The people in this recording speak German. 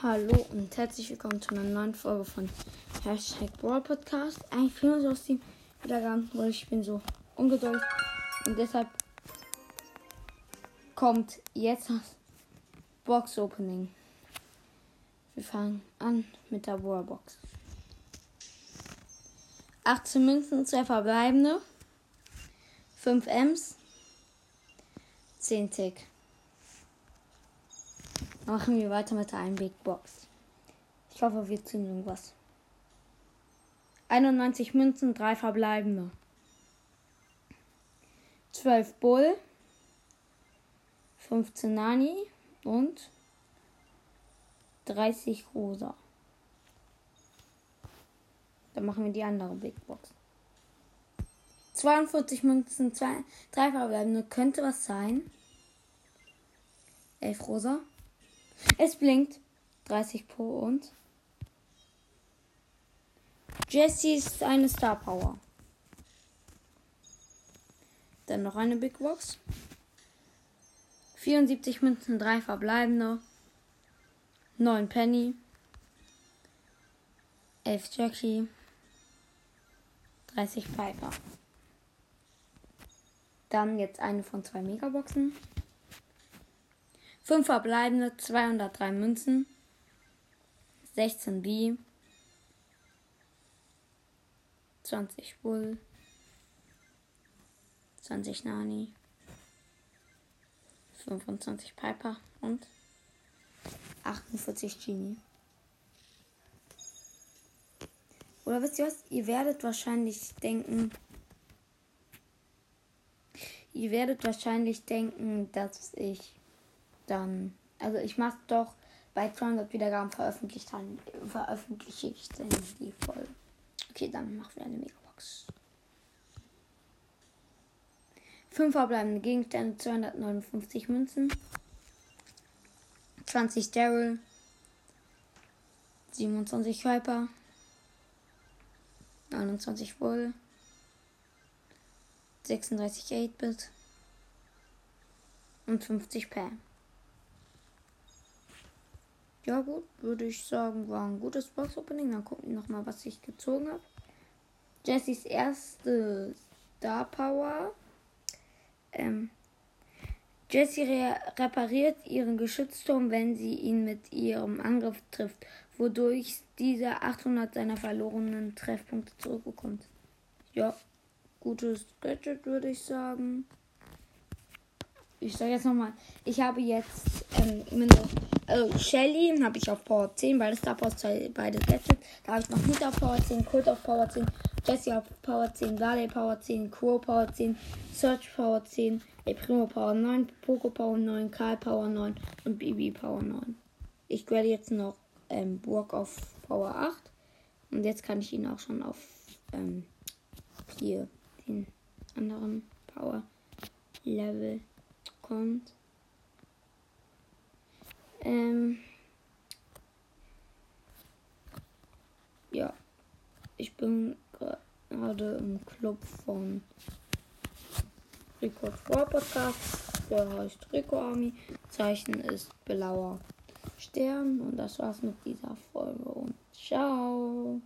Hallo und herzlich willkommen zu einer neuen Folge von Hashtag Brawl Podcast. Eigentlich fühlen wir uns aus dem Wiedergang, weil ich bin so ungeduldig und deshalb kommt jetzt das Box Opening. Wir fangen an mit der Brawl Box. 18 Münzen, 2 verbleibende, 5 Ms, 10 Tick. Machen wir weiter mit der Big Box. Ich hoffe, wir ziehen irgendwas. 91 Münzen, 3 verbleibende. 12 Bull, 15 Nani und 30 Rosa. Dann machen wir die andere Big Box. 42 Münzen, 2, 3 verbleibende. Könnte was sein. 11 Rosa. Es blinkt. 30 Pro und. Jessie ist eine Star Power. Dann noch eine Big Box. 74 Münzen, 3 verbleibende. 9 Penny. 11 Jackie. 30 Piper. Dann jetzt eine von zwei Megaboxen. 5 verbleibende, 203 Münzen, 16 B, 20 Bull, 20 Nani, 25 Piper und 48 Genie. Oder wisst ihr was? Ihr werdet wahrscheinlich denken, ihr werdet wahrscheinlich denken, dass ich dann, also ich mache doch bei 200 Wiedergaben veröffentlicht, dann veröffentliche ich dann die Folge. Okay, dann machen wir eine Megabox. 5 verbleibende Gegenstände, 259 Münzen, 20 Daryl, 27 Viper, 29 Bull, 36 8-Bit und 50 Pam. Ja gut, würde ich sagen, war ein gutes Box-Opening. Dann gucken wir nochmal, was ich gezogen habe. Jessys erste Star Power. Ähm, Jessie re repariert ihren Geschützturm, wenn sie ihn mit ihrem Angriff trifft, wodurch dieser 800 seiner verlorenen Treffpunkte zurückbekommt. Ja, gutes Gadget würde ich sagen. Ich sage jetzt nochmal, ich habe jetzt ähm, also Shelly habe ich auf Power 10, beide Star Powers, beide Gadgets. Da habe ich noch nicht auf Power 10, Kult auf Power 10, Jesse auf Power 10, Barley Power 10, Crow Power 10, Search Power 10, El Primo Power 9, Poco Power 9, Karl Power 9 und Bibi Power 9. Ich werde jetzt noch ähm, Burg auf Power 8 und jetzt kann ich ihn auch schon auf ähm, hier den anderen Power Level kommt. Ähm ja, ich bin gerade im Club von Rico War Podcast. Der heißt Rico Army. Zeichen ist blauer Stern. Und das war's mit dieser Folge. Und ciao.